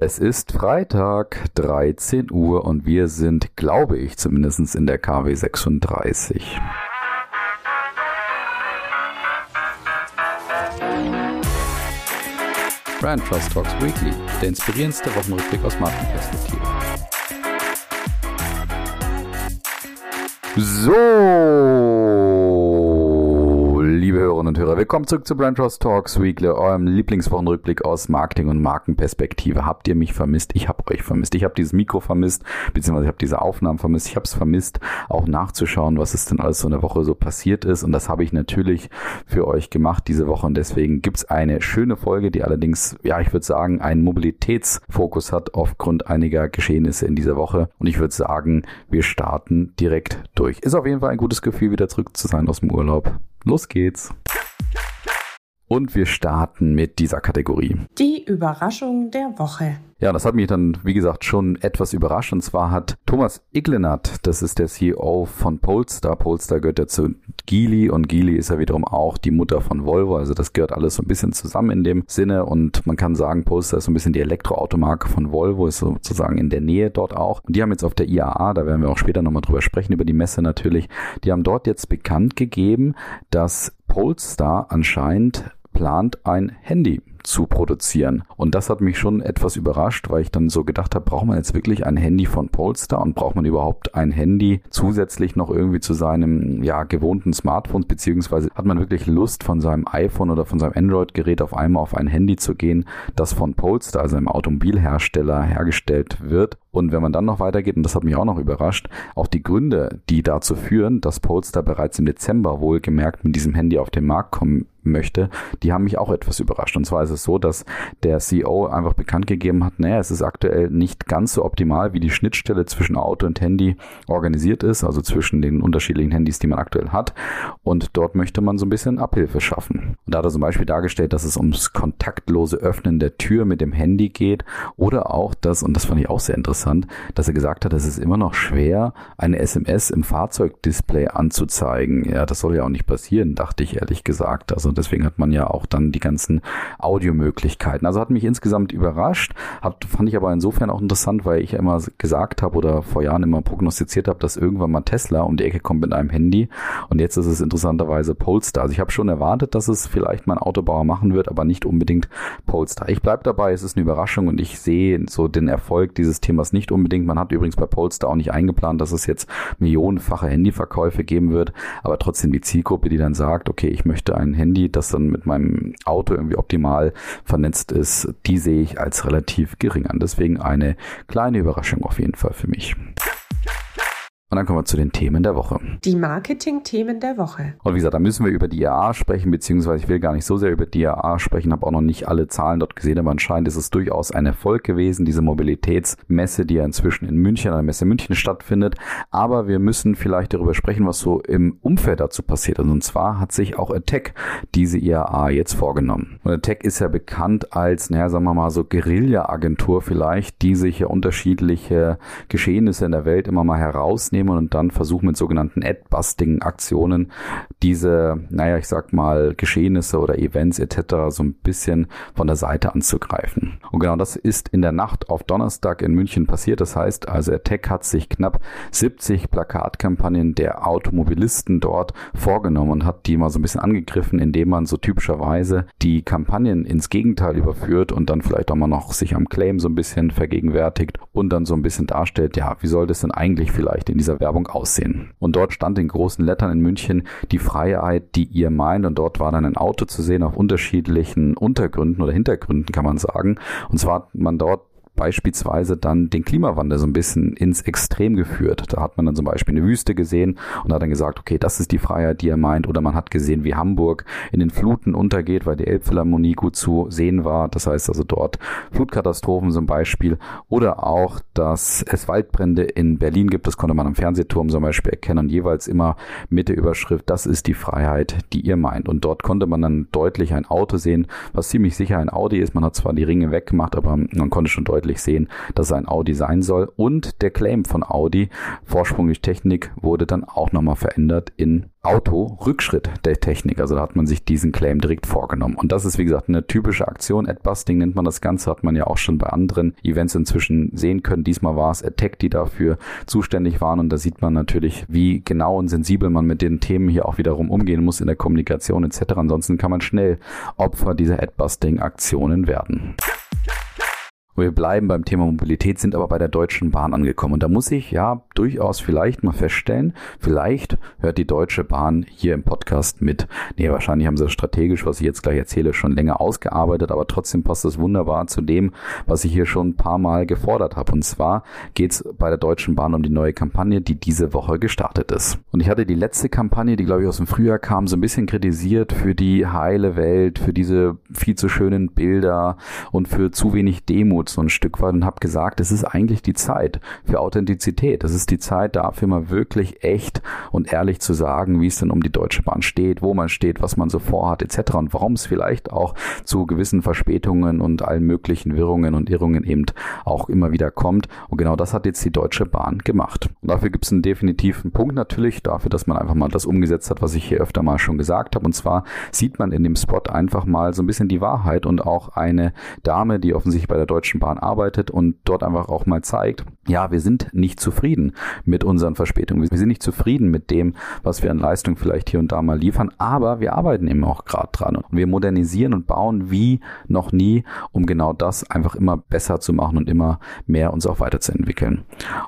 Es ist Freitag, 13 Uhr und wir sind, glaube ich, zumindest in der KW 36. Brand Trust Talks Weekly, der inspirierendste Wochenrückblick aus Markenperspektive. So, liebe Hörerinnen und Hörer. Willkommen zurück zu Brand Trust Talks Weekly, eurem Lieblingswochenrückblick aus Marketing und Markenperspektive. Habt ihr mich vermisst? Ich habe euch vermisst. Ich habe dieses Mikro vermisst, beziehungsweise ich habe diese Aufnahmen vermisst. Ich habe es vermisst, auch nachzuschauen, was es denn alles so in der Woche so passiert ist. Und das habe ich natürlich für euch gemacht diese Woche. Und deswegen gibt's eine schöne Folge, die allerdings, ja, ich würde sagen, einen Mobilitätsfokus hat aufgrund einiger Geschehnisse in dieser Woche. Und ich würde sagen, wir starten direkt durch. Ist auf jeden Fall ein gutes Gefühl, wieder zurück zu sein aus dem Urlaub. Los geht's. Und wir starten mit dieser Kategorie. Die Überraschung der Woche. Ja, das hat mich dann, wie gesagt, schon etwas überrascht. Und zwar hat Thomas Iglenat, das ist der CEO von Polestar. Polestar gehört ja zu Geely und Geely ist ja wiederum auch die Mutter von Volvo. Also das gehört alles so ein bisschen zusammen in dem Sinne. Und man kann sagen, Polestar ist so ein bisschen die Elektroautomarke von Volvo, ist sozusagen in der Nähe dort auch. Und die haben jetzt auf der IAA, da werden wir auch später nochmal drüber sprechen, über die Messe natürlich, die haben dort jetzt bekannt gegeben, dass Polestar anscheinend plant ein Handy zu produzieren. Und das hat mich schon etwas überrascht, weil ich dann so gedacht habe, braucht man jetzt wirklich ein Handy von Polestar und braucht man überhaupt ein Handy zusätzlich noch irgendwie zu seinem ja, gewohnten Smartphone, beziehungsweise hat man wirklich Lust von seinem iPhone oder von seinem Android-Gerät auf einmal auf ein Handy zu gehen, das von Polestar, also einem Automobilhersteller, hergestellt wird. Und wenn man dann noch weitergeht, und das hat mich auch noch überrascht, auch die Gründe, die dazu führen, dass Polestar bereits im Dezember wohlgemerkt mit diesem Handy auf den Markt kommen möchte, die haben mich auch etwas überrascht. Und zwar ist so, dass der CEO einfach bekannt gegeben hat, naja, es ist aktuell nicht ganz so optimal, wie die Schnittstelle zwischen Auto und Handy organisiert ist, also zwischen den unterschiedlichen Handys, die man aktuell hat. Und dort möchte man so ein bisschen Abhilfe schaffen. Und da hat er zum Beispiel dargestellt, dass es ums kontaktlose Öffnen der Tür mit dem Handy geht oder auch das, und das fand ich auch sehr interessant, dass er gesagt hat, es ist immer noch schwer, eine SMS im Fahrzeugdisplay anzuzeigen. Ja, das soll ja auch nicht passieren, dachte ich ehrlich gesagt. Also deswegen hat man ja auch dann die ganzen Audiomöglichkeiten. Also hat mich insgesamt überrascht, hat, fand ich aber insofern auch interessant, weil ich immer gesagt habe oder vor Jahren immer prognostiziert habe, dass irgendwann mal Tesla um die Ecke kommt mit einem Handy und jetzt ist es interessanterweise Polestar. Also ich habe schon erwartet, dass es vielleicht mein Autobauer machen wird, aber nicht unbedingt Polestar. Ich bleibe dabei, es ist eine Überraschung und ich sehe so den Erfolg dieses Themas nicht unbedingt. Man hat übrigens bei Polestar auch nicht eingeplant, dass es jetzt millionenfache Handyverkäufe geben wird, aber trotzdem die Zielgruppe, die dann sagt, okay, ich möchte ein Handy, das dann mit meinem Auto irgendwie optimal vernetzt ist, die sehe ich als relativ gering an. Deswegen eine kleine Überraschung auf jeden Fall für mich. Und dann kommen wir zu den Themen der Woche. Die Marketing-Themen der Woche. Und wie gesagt, da müssen wir über die IAA sprechen, beziehungsweise ich will gar nicht so sehr über die IAA sprechen, habe auch noch nicht alle Zahlen dort gesehen, aber anscheinend ist es durchaus ein Erfolg gewesen, diese Mobilitätsmesse, die ja inzwischen in München, an der Messe München stattfindet. Aber wir müssen vielleicht darüber sprechen, was so im Umfeld dazu passiert ist. Und zwar hat sich auch Attack diese IAA jetzt vorgenommen. Und Attack ist ja bekannt als, naja, sagen wir mal so Guerilla-Agentur vielleicht, die sich ja unterschiedliche Geschehnisse in der Welt immer mal herausnehmen rausnehmen und dann versuchen mit sogenannten Ad-Busting-Aktionen diese, naja, ich sag mal, Geschehnisse oder Events etc. so ein bisschen von der Seite anzugreifen. Und genau das ist in der Nacht auf Donnerstag in München passiert. Das heißt, also Attack hat sich knapp 70 Plakatkampagnen der Automobilisten dort vorgenommen und hat die mal so ein bisschen angegriffen, indem man so typischerweise die Kampagnen ins Gegenteil überführt und dann vielleicht auch mal noch sich am Claim so ein bisschen vergegenwärtigt und dann so ein bisschen darstellt, ja, wie soll das denn eigentlich vielleicht in dieser Werbung aussehen? Und dort stand in großen Lettern in München die Freiheit, die ihr meint und dort war dann ein Auto zu sehen auf unterschiedlichen Untergründen oder Hintergründen kann man sagen. Und zwar hat man dort beispielsweise dann den Klimawandel so ein bisschen ins Extrem geführt. Da hat man dann zum Beispiel eine Wüste gesehen und hat dann gesagt, okay, das ist die Freiheit, die er meint. Oder man hat gesehen, wie Hamburg in den Fluten untergeht, weil die Elbphilharmonie gut zu sehen war. Das heißt also dort Flutkatastrophen zum Beispiel. Oder auch, dass es Waldbrände in Berlin gibt. Das konnte man am Fernsehturm zum Beispiel erkennen. Und jeweils immer mit der Überschrift, das ist die Freiheit, die ihr meint. Und dort konnte man dann deutlich ein Auto sehen, was ziemlich sicher ein Audi ist. Man hat zwar die Ringe weggemacht, aber man konnte schon deutlich deutlich sehen, dass es ein Audi sein soll. Und der Claim von Audi, Vorsprung durch Technik, wurde dann auch nochmal verändert in Auto-Rückschritt der Technik. Also da hat man sich diesen Claim direkt vorgenommen. Und das ist, wie gesagt, eine typische Aktion. Adbusting nennt man das Ganze, hat man ja auch schon bei anderen Events inzwischen sehen können. Diesmal war es Attack, die dafür zuständig waren. Und da sieht man natürlich, wie genau und sensibel man mit den Themen hier auch wiederum umgehen muss in der Kommunikation etc. Ansonsten kann man schnell Opfer dieser Adbusting-Aktionen werden. Wir bleiben beim Thema Mobilität, sind aber bei der Deutschen Bahn angekommen. Und da muss ich ja durchaus vielleicht mal feststellen, vielleicht hört die Deutsche Bahn hier im Podcast mit. Nee, wahrscheinlich haben sie das strategisch, was ich jetzt gleich erzähle, schon länger ausgearbeitet, aber trotzdem passt das wunderbar zu dem, was ich hier schon ein paar Mal gefordert habe. Und zwar geht es bei der Deutschen Bahn um die neue Kampagne, die diese Woche gestartet ist. Und ich hatte die letzte Kampagne, die glaube ich aus dem Frühjahr kam, so ein bisschen kritisiert für die heile Welt, für diese viel zu schönen Bilder und für zu wenig Demut so ein Stück weit und habe gesagt, es ist eigentlich die Zeit für Authentizität. Es ist die Zeit dafür mal wirklich echt und ehrlich zu sagen, wie es denn um die Deutsche Bahn steht, wo man steht, was man so vorhat etc. und warum es vielleicht auch zu gewissen Verspätungen und allen möglichen Wirrungen und Irrungen eben auch immer wieder kommt. Und genau das hat jetzt die Deutsche Bahn gemacht. Und dafür gibt es einen definitiven Punkt natürlich, dafür, dass man einfach mal das umgesetzt hat, was ich hier öfter mal schon gesagt habe. Und zwar sieht man in dem Spot einfach mal so ein bisschen die Wahrheit und auch eine Dame, die offensichtlich bei der Deutschen Deutschen Bahn arbeitet und dort einfach auch mal zeigt, ja, wir sind nicht zufrieden mit unseren Verspätungen. Wir sind nicht zufrieden mit dem, was wir an Leistung vielleicht hier und da mal liefern, aber wir arbeiten eben auch gerade dran und wir modernisieren und bauen wie noch nie, um genau das einfach immer besser zu machen und immer mehr uns auch weiterzuentwickeln.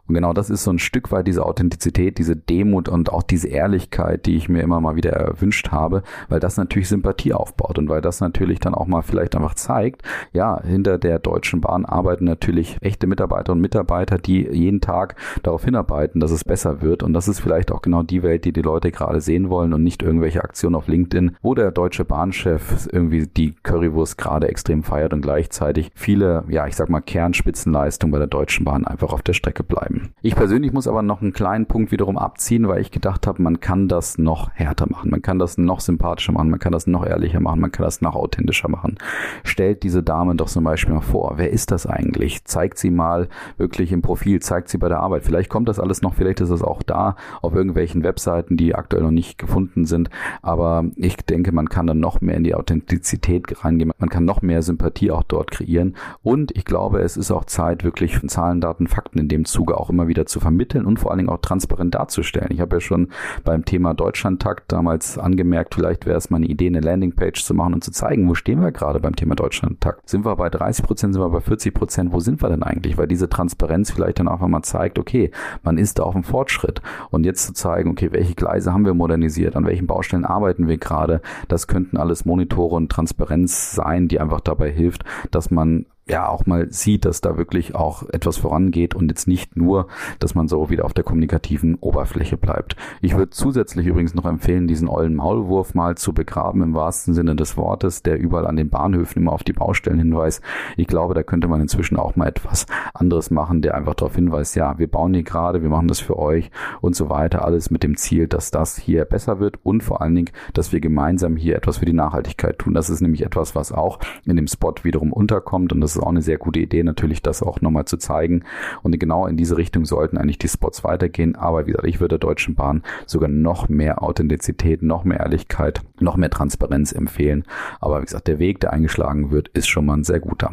Und genau das ist so ein Stück weit diese Authentizität, diese Demut und auch diese Ehrlichkeit, die ich mir immer mal wieder erwünscht habe, weil das natürlich Sympathie aufbaut und weil das natürlich dann auch mal vielleicht einfach zeigt, ja, hinter der Deutschen Bahn arbeiten natürlich echte Mitarbeiter und Mitarbeiter, die jeden Tag darauf hinarbeiten, dass es besser wird. Und das ist vielleicht auch genau die Welt, die die Leute gerade sehen wollen und nicht irgendwelche Aktionen auf LinkedIn, wo der deutsche Bahnchef irgendwie die Currywurst gerade extrem feiert und gleichzeitig viele, ja, ich sag mal Kernspitzenleistungen bei der Deutschen Bahn einfach auf der Strecke bleiben. Ich persönlich muss aber noch einen kleinen Punkt wiederum abziehen, weil ich gedacht habe, man kann das noch härter machen, man kann das noch sympathischer machen, man kann das noch ehrlicher machen, man kann das noch authentischer machen. Stellt diese Dame doch zum Beispiel mal vor, wer ist das eigentlich? Zeigt sie mal wirklich im Profil, zeigt sie bei der Arbeit. Vielleicht kommt das alles noch, vielleicht ist es auch da auf irgendwelchen Webseiten, die aktuell noch nicht gefunden sind. Aber ich denke, man kann dann noch mehr in die Authentizität reingehen. Man kann noch mehr Sympathie auch dort kreieren. Und ich glaube, es ist auch Zeit, wirklich Zahlen, Daten, Fakten in dem Zuge auch immer wieder zu vermitteln und vor allen Dingen auch transparent darzustellen. Ich habe ja schon beim Thema Deutschlandtakt damals angemerkt, vielleicht wäre es mal eine Idee, eine Landingpage zu machen und zu zeigen, wo stehen wir gerade beim Thema Deutschlandtakt. Sind wir bei 30 Prozent, sind wir bei 40 40 Prozent, wo sind wir denn eigentlich? Weil diese Transparenz vielleicht dann einfach mal zeigt, okay, man ist da auf dem Fortschritt. Und jetzt zu zeigen, okay, welche Gleise haben wir modernisiert, an welchen Baustellen arbeiten wir gerade, das könnten alles Monitore und Transparenz sein, die einfach dabei hilft, dass man ja auch mal sieht, dass da wirklich auch etwas vorangeht und jetzt nicht nur, dass man so wieder auf der kommunikativen Oberfläche bleibt. Ich würde zusätzlich übrigens noch empfehlen, diesen ollen Maulwurf mal zu begraben im wahrsten Sinne des Wortes, der überall an den Bahnhöfen immer auf die Baustellen hinweist. Ich glaube, da könnte man inzwischen auch mal etwas anderes machen, der einfach darauf hinweist, ja, wir bauen hier gerade, wir machen das für euch und so weiter, alles mit dem Ziel, dass das hier besser wird und vor allen Dingen, dass wir gemeinsam hier etwas für die Nachhaltigkeit tun. Das ist nämlich etwas, was auch in dem Spot wiederum unterkommt und das ist auch eine sehr gute Idee, natürlich das auch nochmal zu zeigen. Und genau in diese Richtung sollten eigentlich die Spots weitergehen. Aber wie gesagt, ich würde der Deutschen Bahn sogar noch mehr Authentizität, noch mehr Ehrlichkeit, noch mehr Transparenz empfehlen. Aber wie gesagt, der Weg, der eingeschlagen wird, ist schon mal ein sehr guter.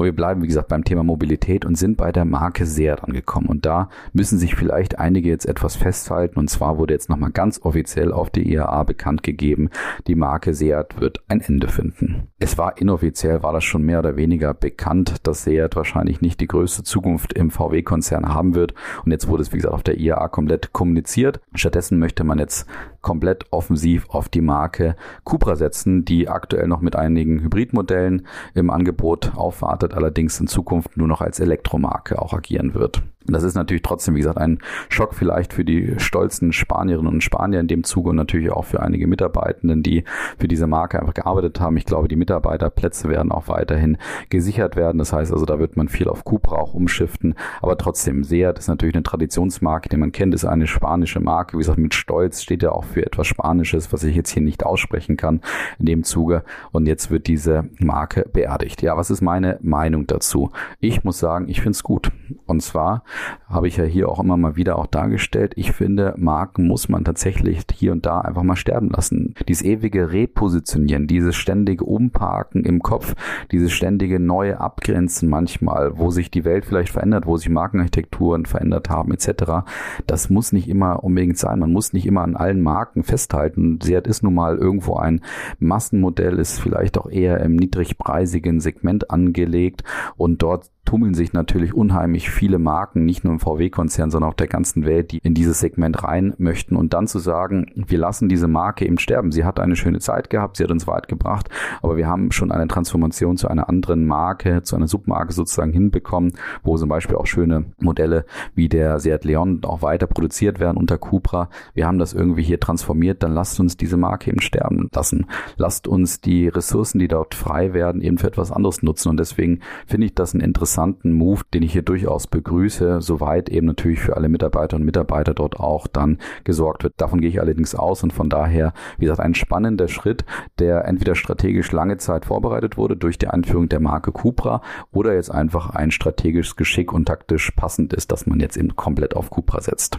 Und wir bleiben, wie gesagt, beim Thema Mobilität und sind bei der Marke Seat angekommen. Und da müssen sich vielleicht einige jetzt etwas festhalten. Und zwar wurde jetzt nochmal ganz offiziell auf die IAA bekannt gegeben, die Marke Seat wird ein Ende finden. Es war inoffiziell, war das schon mehr oder weniger bekannt, dass Seat wahrscheinlich nicht die größte Zukunft im VW-Konzern haben wird. Und jetzt wurde es, wie gesagt, auf der IAA komplett kommuniziert. Stattdessen möchte man jetzt komplett offensiv auf die Marke Cupra setzen, die aktuell noch mit einigen Hybridmodellen im Angebot aufwartet, allerdings in Zukunft nur noch als Elektromarke auch agieren wird. Das ist natürlich trotzdem, wie gesagt, ein Schock vielleicht für die stolzen Spanierinnen und Spanier in dem Zuge und natürlich auch für einige Mitarbeitenden, die für diese Marke einfach gearbeitet haben. Ich glaube, die Mitarbeiterplätze werden auch weiterhin gesichert werden. Das heißt also, da wird man viel auf Cupra auch umschiften. Aber trotzdem, Seat ist natürlich eine Traditionsmarke, die man kennt, ist eine spanische Marke. Wie gesagt, mit Stolz steht ja auch für etwas Spanisches, was ich jetzt hier nicht aussprechen kann in dem Zuge. Und jetzt wird diese Marke beerdigt. Ja, was ist meine Meinung dazu? Ich muss sagen, ich finde es gut. Und zwar habe ich ja hier auch immer mal wieder auch dargestellt, ich finde, Marken muss man tatsächlich hier und da einfach mal sterben lassen. Dieses ewige Repositionieren, dieses ständige Umparken im Kopf, dieses ständige neue Abgrenzen manchmal, wo sich die Welt vielleicht verändert, wo sich Markenarchitekturen verändert haben etc. Das muss nicht immer unbedingt sein. Man muss nicht immer an allen Marken festhalten. Seat ist nun mal irgendwo ein Massenmodell, ist vielleicht auch eher im niedrigpreisigen Segment angelegt und dort tummeln sich natürlich unheimlich viele Marken, nicht nur im VW-Konzern, sondern auf der ganzen Welt, die in dieses Segment rein möchten. Und dann zu sagen, wir lassen diese Marke eben sterben. Sie hat eine schöne Zeit gehabt, sie hat uns weit gebracht, aber wir haben schon eine Transformation zu einer anderen Marke, zu einer Submarke sozusagen hinbekommen, wo zum Beispiel auch schöne Modelle wie der Seat Leon auch weiter produziert werden unter Cupra. Wir haben das irgendwie hier transformiert, dann lasst uns diese Marke eben sterben lassen. Lasst uns die Ressourcen, die dort frei werden, eben für etwas anderes nutzen. Und deswegen finde ich das ein interessantes interessanten Move, den ich hier durchaus begrüße, soweit eben natürlich für alle Mitarbeiter und Mitarbeiter dort auch dann gesorgt wird. Davon gehe ich allerdings aus und von daher, wie gesagt, ein spannender Schritt, der entweder strategisch lange Zeit vorbereitet wurde durch die Einführung der Marke Cupra oder jetzt einfach ein strategisches Geschick und taktisch passend ist, dass man jetzt eben komplett auf Cupra setzt.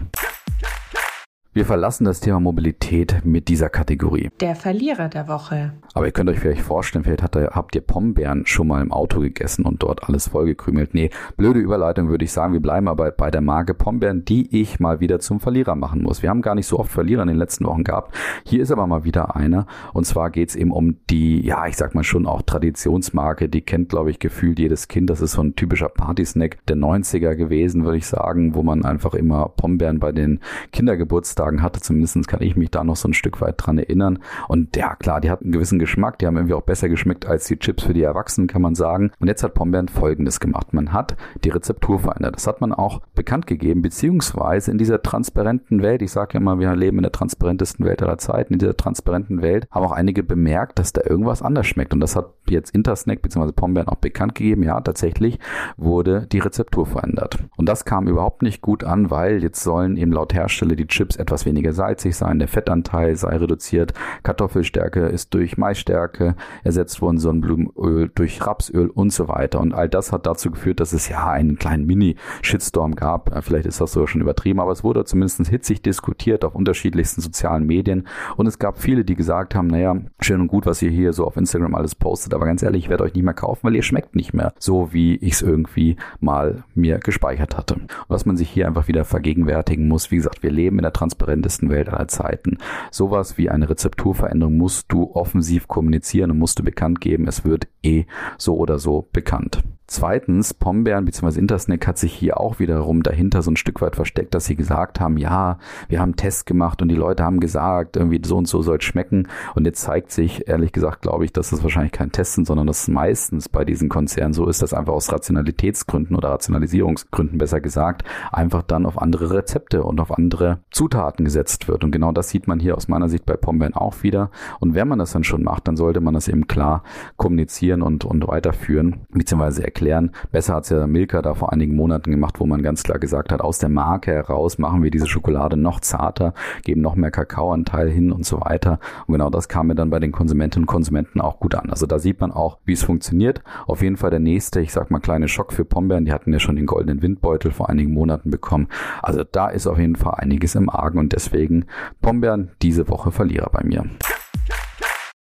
Wir verlassen das Thema Mobilität mit dieser Kategorie. Der Verlierer der Woche. Aber ihr könnt euch vielleicht vorstellen, vielleicht hat, habt ihr Pombeeren schon mal im Auto gegessen und dort alles vollgekrümelt. Nee, blöde Überleitung würde ich sagen. Wir bleiben aber bei der Marke Pombeeren, die ich mal wieder zum Verlierer machen muss. Wir haben gar nicht so oft Verlierer in den letzten Wochen gehabt. Hier ist aber mal wieder einer. Und zwar geht es eben um die, ja, ich sag mal schon auch Traditionsmarke. Die kennt, glaube ich, gefühlt jedes Kind. Das ist so ein typischer Partysnack der 90er gewesen, würde ich sagen, wo man einfach immer Pombeeren bei den Kindergeburtstagen Geburtstagen hatte. Zumindest kann ich mich da noch so ein Stück weit dran erinnern. Und ja, klar, die hatten einen gewissen Geschmack. Die haben irgendwie auch besser geschmeckt als die Chips für die Erwachsenen, kann man sagen. Und jetzt hat Pombeeren Folgendes gemacht. Man hat die Rezeptur verändert. Das hat man auch bekannt gegeben, beziehungsweise in dieser transparenten Welt, ich sage ja immer, wir leben in der transparentesten Welt aller Zeiten, in dieser transparenten Welt haben auch einige bemerkt, dass da irgendwas anders schmeckt. Und das hat jetzt Intersnack bzw. Pombeeren auch bekannt gegeben. Ja, tatsächlich wurde die Rezeptur verändert. Und das kam überhaupt nicht gut an, weil jetzt sollen eben laut Hersteller die Chips etwas etwas weniger salzig sein, der Fettanteil sei reduziert, Kartoffelstärke ist durch Maisstärke ersetzt worden, Sonnenblumenöl durch Rapsöl und so weiter. Und all das hat dazu geführt, dass es ja einen kleinen Mini-Shitstorm gab. Vielleicht ist das sogar schon übertrieben, aber es wurde zumindest hitzig diskutiert auf unterschiedlichsten sozialen Medien. Und es gab viele, die gesagt haben, naja, schön und gut, was ihr hier so auf Instagram alles postet, aber ganz ehrlich, ich werde euch nicht mehr kaufen, weil ihr schmeckt nicht mehr so, wie ich es irgendwie mal mir gespeichert hatte. Was man sich hier einfach wieder vergegenwärtigen muss, wie gesagt, wir leben in der Transparenz transparentesten Welt aller Zeiten. Sowas wie eine Rezepturveränderung musst du offensiv kommunizieren und musst du bekannt geben. Es wird eh so oder so bekannt. Zweitens, Pombeeren bzw. Intersnack hat sich hier auch wiederum dahinter so ein Stück weit versteckt, dass sie gesagt haben, ja, wir haben Tests gemacht und die Leute haben gesagt, irgendwie so und so soll es schmecken. Und jetzt zeigt sich, ehrlich gesagt, glaube ich, dass das wahrscheinlich kein Test sind, sondern dass es meistens bei diesen Konzernen so ist, dass einfach aus Rationalitätsgründen oder Rationalisierungsgründen besser gesagt, einfach dann auf andere Rezepte und auf andere Zutaten gesetzt wird. Und genau das sieht man hier aus meiner Sicht bei Pombeeren auch wieder. Und wenn man das dann schon macht, dann sollte man das eben klar kommunizieren und, und weiterführen, beziehungsweise erklären erklären. Besser hat es ja Milka da vor einigen Monaten gemacht, wo man ganz klar gesagt hat, aus der Marke heraus machen wir diese Schokolade noch zarter, geben noch mehr Kakaoanteil hin und so weiter. Und genau das kam mir dann bei den Konsumentinnen und Konsumenten auch gut an. Also da sieht man auch, wie es funktioniert. Auf jeden Fall der nächste, ich sag mal, kleine Schock für Pombeeren. Die hatten ja schon den goldenen Windbeutel vor einigen Monaten bekommen. Also da ist auf jeden Fall einiges im Argen und deswegen Pombeeren diese Woche Verlierer bei mir.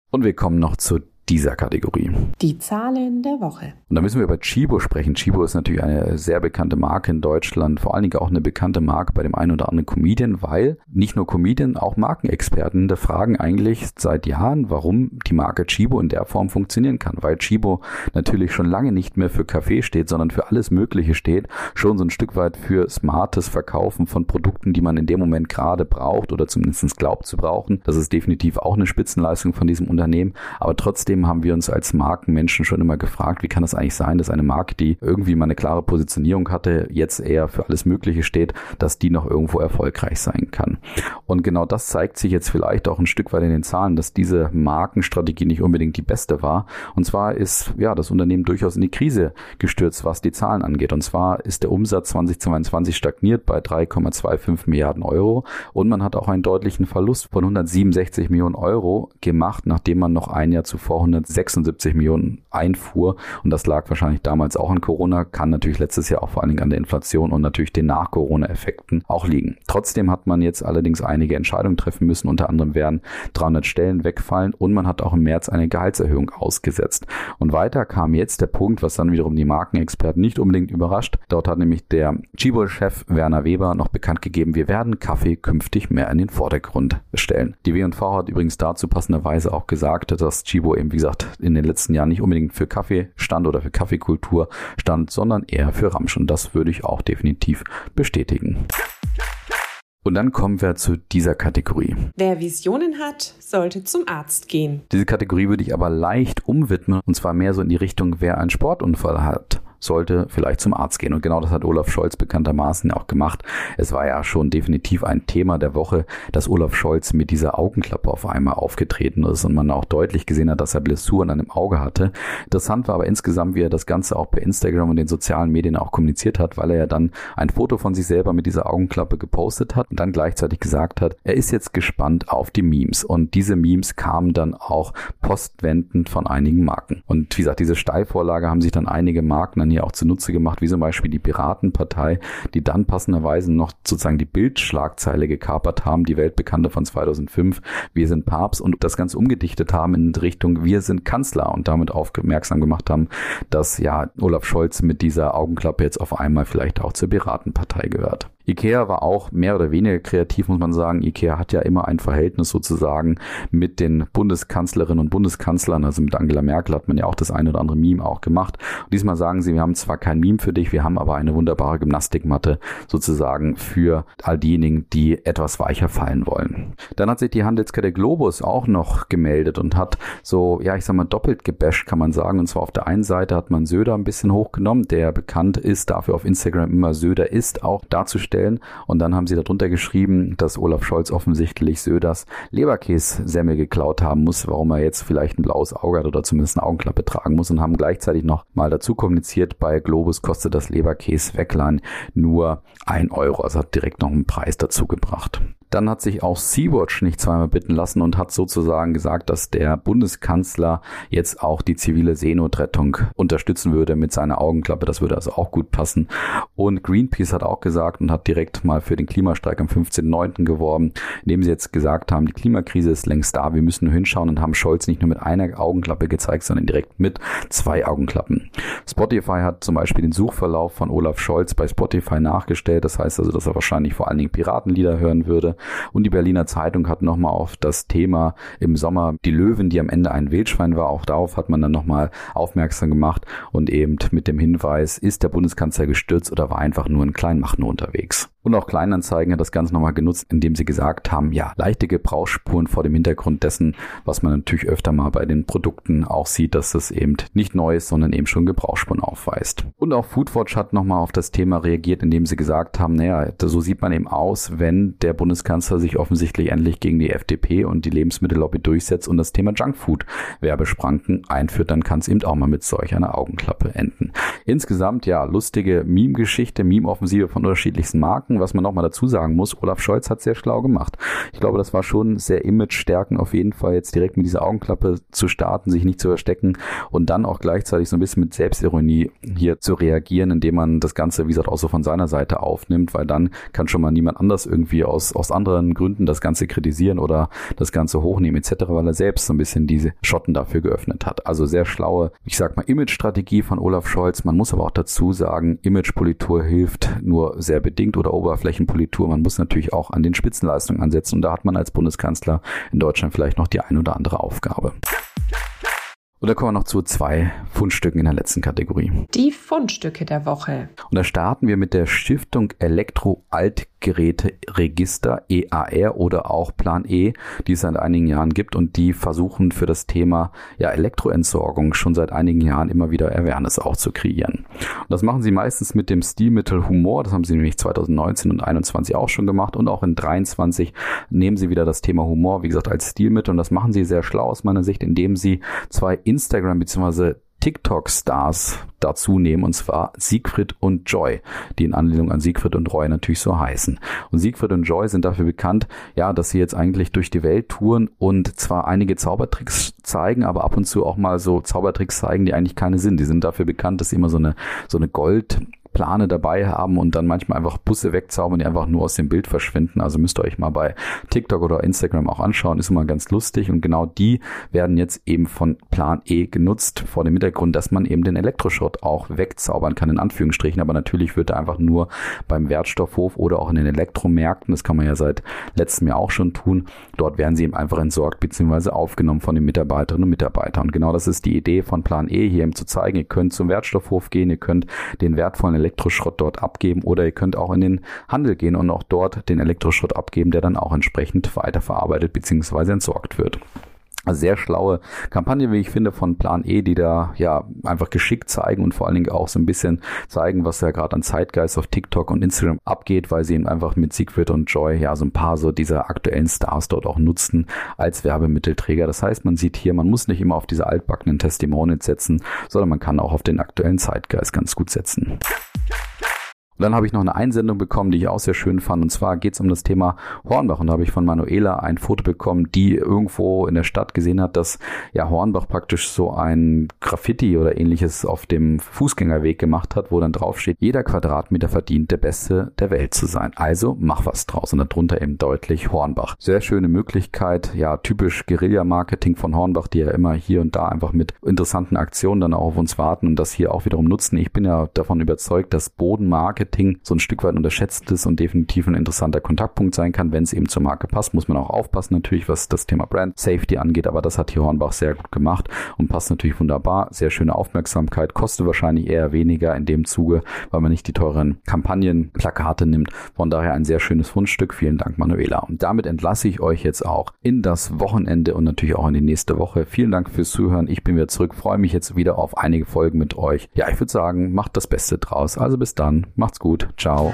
Und wir kommen noch zu dieser Kategorie. Die Zahlen der Woche. Und da müssen wir über Chibo sprechen. Chibo ist natürlich eine sehr bekannte Marke in Deutschland, vor allen Dingen auch eine bekannte Marke bei dem einen oder anderen Comedian, weil nicht nur Comedian, auch Markenexperten da fragen eigentlich seit Jahren, warum die Marke Chibo in der Form funktionieren kann, weil Chibo natürlich schon lange nicht mehr für Kaffee steht, sondern für alles Mögliche steht, schon so ein Stück weit für smartes Verkaufen von Produkten, die man in dem Moment gerade braucht oder zumindest glaubt zu brauchen. Das ist definitiv auch eine Spitzenleistung von diesem Unternehmen, aber trotzdem trotzdem haben wir uns als Markenmenschen schon immer gefragt, wie kann es eigentlich sein, dass eine Marke, die irgendwie mal eine klare Positionierung hatte, jetzt eher für alles Mögliche steht, dass die noch irgendwo erfolgreich sein kann. Und genau das zeigt sich jetzt vielleicht auch ein Stück weit in den Zahlen, dass diese Markenstrategie nicht unbedingt die beste war. Und zwar ist ja das Unternehmen durchaus in die Krise gestürzt, was die Zahlen angeht. Und zwar ist der Umsatz 2022 stagniert bei 3,25 Milliarden Euro und man hat auch einen deutlichen Verlust von 167 Millionen Euro gemacht, nachdem man noch ein Jahr zuvor 176 Millionen einfuhr. Und das lag wahrscheinlich damals auch an Corona, kann natürlich letztes Jahr auch vor allen Dingen an der Inflation und natürlich den Nach-Corona-Effekten auch liegen. Trotzdem hat man jetzt allerdings einige Entscheidungen treffen müssen. Unter anderem werden 300 Stellen wegfallen und man hat auch im März eine Gehaltserhöhung ausgesetzt. Und weiter kam jetzt der Punkt, was dann wiederum die Markenexperten nicht unbedingt überrascht. Dort hat nämlich der Chibol-Chef Werner Weber noch bekannt gegeben, wir werden Kaffee künftig mehr in den Vordergrund stellen. Die W&V hat übrigens dazu passenderweise auch gesagt, dass Chibo eben, wie gesagt, in den letzten Jahren nicht unbedingt für Kaffee stand oder für Kaffeekultur stand, sondern eher für Ramsch. Und das würde ich auch definitiv bestätigen. Und dann kommen wir zu dieser Kategorie. Wer Visionen hat, sollte zum Arzt gehen. Diese Kategorie würde ich aber leicht umwidmen und zwar mehr so in die Richtung, wer einen Sportunfall hat sollte vielleicht zum Arzt gehen. Und genau das hat Olaf Scholz bekanntermaßen auch gemacht. Es war ja schon definitiv ein Thema der Woche, dass Olaf Scholz mit dieser Augenklappe auf einmal aufgetreten ist und man auch deutlich gesehen hat, dass er Blessur an einem Auge hatte. Interessant war aber insgesamt, wie er das Ganze auch per Instagram und den sozialen Medien auch kommuniziert hat, weil er ja dann ein Foto von sich selber mit dieser Augenklappe gepostet hat und dann gleichzeitig gesagt hat, er ist jetzt gespannt auf die Memes. Und diese Memes kamen dann auch postwendend von einigen Marken. Und wie gesagt, diese Steilvorlage haben sich dann einige Marken dann hier auch zunutze gemacht, wie zum Beispiel die Piratenpartei, die dann passenderweise noch sozusagen die Bildschlagzeile gekapert haben, die Weltbekannte von 2005, wir sind Papst und das Ganze umgedichtet haben in Richtung wir sind Kanzler und damit aufmerksam gemacht haben, dass ja Olaf Scholz mit dieser Augenklappe jetzt auf einmal vielleicht auch zur Piratenpartei gehört. Ikea war auch mehr oder weniger kreativ, muss man sagen. Ikea hat ja immer ein Verhältnis sozusagen mit den Bundeskanzlerinnen und Bundeskanzlern. Also mit Angela Merkel hat man ja auch das eine oder andere Meme auch gemacht. Und diesmal sagen sie, wir haben zwar kein Meme für dich, wir haben aber eine wunderbare Gymnastikmatte sozusagen für all diejenigen, die etwas weicher fallen wollen. Dann hat sich die Handelskette Globus auch noch gemeldet und hat so, ja, ich sag mal, doppelt gebasht, kann man sagen. Und zwar auf der einen Seite hat man Söder ein bisschen hochgenommen, der bekannt ist dafür auf Instagram immer Söder ist auch darzustellen stellen. Und dann haben sie darunter geschrieben, dass Olaf Scholz offensichtlich Söders Leberkässemmel geklaut haben muss, warum er jetzt vielleicht ein blaues Auge hat oder zumindest eine Augenklappe tragen muss und haben gleichzeitig noch mal dazu kommuniziert, bei Globus kostet das Leberkäse-Weglein nur ein Euro. Also hat direkt noch einen Preis dazu gebracht. Dann hat sich auch Sea-Watch nicht zweimal bitten lassen und hat sozusagen gesagt, dass der Bundeskanzler jetzt auch die zivile Seenotrettung unterstützen würde mit seiner Augenklappe. Das würde also auch gut passen. Und Greenpeace hat auch gesagt und hat direkt mal für den Klimastreik am 15.09. geworben, indem sie jetzt gesagt haben, die Klimakrise ist längst da, wir müssen nur hinschauen und haben Scholz nicht nur mit einer Augenklappe gezeigt, sondern direkt mit zwei Augenklappen. Spotify hat zum Beispiel den Suchverlauf von Olaf Scholz bei Spotify nachgestellt. Das heißt also, dass er wahrscheinlich vor allen Dingen Piratenlieder hören würde. Und die Berliner Zeitung hat nochmal auf das Thema im Sommer die Löwen, die am Ende ein Wildschwein war, auch darauf hat man dann nochmal aufmerksam gemacht und eben mit dem Hinweis, ist der Bundeskanzler gestürzt oder war einfach nur in Kleinmachen unterwegs. Und auch Kleinanzeigen hat das Ganze nochmal genutzt, indem sie gesagt haben, ja, leichte Gebrauchsspuren vor dem Hintergrund dessen, was man natürlich öfter mal bei den Produkten auch sieht, dass das eben nicht neu ist, sondern eben schon Gebrauchsspuren aufweist. Und auch Foodwatch hat nochmal auf das Thema reagiert, indem sie gesagt haben, naja, so sieht man eben aus, wenn der Bundeskanzler sich offensichtlich endlich gegen die FDP und die Lebensmittellobby durchsetzt und das Thema Junkfood Werbespranken einführt, dann kann es eben auch mal mit solch einer Augenklappe enden. Insgesamt ja, lustige Meme-Geschichte, Meme-Offensive von unterschiedlichsten Marken was man nochmal dazu sagen muss, Olaf Scholz hat sehr schlau gemacht. Ich glaube, das war schon sehr Image-Stärken auf jeden Fall, jetzt direkt mit dieser Augenklappe zu starten, sich nicht zu verstecken und dann auch gleichzeitig so ein bisschen mit Selbstironie hier zu reagieren, indem man das Ganze, wie gesagt, auch so von seiner Seite aufnimmt, weil dann kann schon mal niemand anders irgendwie aus, aus anderen Gründen das Ganze kritisieren oder das Ganze hochnehmen etc., weil er selbst so ein bisschen diese Schotten dafür geöffnet hat. Also sehr schlaue, ich sag mal, Image-Strategie von Olaf Scholz. Man muss aber auch dazu sagen, Image-Politur hilft nur sehr bedingt oder Oberflächenpolitur. Man muss natürlich auch an den Spitzenleistungen ansetzen und da hat man als Bundeskanzler in Deutschland vielleicht noch die ein oder andere Aufgabe. Und da kommen wir noch zu zwei Fundstücken in der letzten Kategorie. Die Fundstücke der Woche. Und da starten wir mit der Stiftung Elektro Alt Endgeräteregister EAR oder auch Plan E, die es seit einigen Jahren gibt und die versuchen für das Thema ja, Elektroentsorgung schon seit einigen Jahren immer wieder Awareness auch zu kreieren. Und das machen sie meistens mit dem Stilmittel Humor, das haben sie nämlich 2019 und 2021 auch schon gemacht und auch in 23 nehmen sie wieder das Thema Humor, wie gesagt, als Stilmittel und das machen sie sehr schlau aus meiner Sicht, indem sie zwei Instagram bzw. TikTok-Stars dazu nehmen, und zwar Siegfried und Joy, die in Anlehnung an Siegfried und Roy natürlich so heißen. Und Siegfried und Joy sind dafür bekannt, ja, dass sie jetzt eigentlich durch die Welt touren und zwar einige Zaubertricks zeigen, aber ab und zu auch mal so Zaubertricks zeigen, die eigentlich keine sind. Die sind dafür bekannt, dass sie immer so eine, so eine Gold, Plane dabei haben und dann manchmal einfach Busse wegzaubern, die einfach nur aus dem Bild verschwinden. Also müsst ihr euch mal bei TikTok oder Instagram auch anschauen. Ist immer ganz lustig und genau die werden jetzt eben von Plan E genutzt vor dem Hintergrund, dass man eben den Elektroschrott auch wegzaubern kann, in Anführungsstrichen. Aber natürlich wird er einfach nur beim Wertstoffhof oder auch in den Elektromärkten, das kann man ja seit letztem Jahr auch schon tun, dort werden sie eben einfach entsorgt bzw. aufgenommen von den Mitarbeiterinnen und Mitarbeitern. Und genau das ist die Idee von Plan E hier eben zu zeigen, ihr könnt zum Wertstoffhof gehen, ihr könnt den wertvollen Elektroschrott dort abgeben oder ihr könnt auch in den Handel gehen und auch dort den Elektroschrott abgeben, der dann auch entsprechend weiterverarbeitet bzw. entsorgt wird sehr schlaue Kampagne, wie ich finde, von Plan E, die da ja einfach geschickt zeigen und vor allen Dingen auch so ein bisschen zeigen, was ja gerade an Zeitgeist auf TikTok und Instagram abgeht, weil sie eben einfach mit Siegfried und Joy ja so ein paar so dieser aktuellen Stars dort auch nutzen als Werbemittelträger. Das heißt, man sieht hier, man muss nicht immer auf diese altbackenen Testimonials setzen, sondern man kann auch auf den aktuellen Zeitgeist ganz gut setzen. Und dann habe ich noch eine Einsendung bekommen, die ich auch sehr schön fand. Und zwar geht es um das Thema Hornbach. Und da habe ich von Manuela ein Foto bekommen, die irgendwo in der Stadt gesehen hat, dass ja Hornbach praktisch so ein Graffiti oder ähnliches auf dem Fußgängerweg gemacht hat, wo dann drauf steht, jeder Quadratmeter verdient der Beste der Welt zu sein. Also mach was draus. Und darunter eben deutlich Hornbach. Sehr schöne Möglichkeit, ja, typisch Guerilla-Marketing von Hornbach, die ja immer hier und da einfach mit interessanten Aktionen dann auch auf uns warten und das hier auch wiederum nutzen. Ich bin ja davon überzeugt, dass Bodenmarketing Marketing so ein Stück weit unterschätzt ist und definitiv ein interessanter Kontaktpunkt sein kann, wenn es eben zur Marke passt. Muss man auch aufpassen natürlich, was das Thema Brand Safety angeht, aber das hat hier Hornbach sehr gut gemacht und passt natürlich wunderbar. Sehr schöne Aufmerksamkeit, kostet wahrscheinlich eher weniger in dem Zuge, weil man nicht die teuren Kampagnenplakate nimmt. Von daher ein sehr schönes Fundstück. Vielen Dank, Manuela. Und damit entlasse ich euch jetzt auch in das Wochenende und natürlich auch in die nächste Woche. Vielen Dank fürs Zuhören. Ich bin wieder zurück, freue mich jetzt wieder auf einige Folgen mit euch. Ja, ich würde sagen, macht das Beste draus. Also bis dann, macht's gut. Ciao.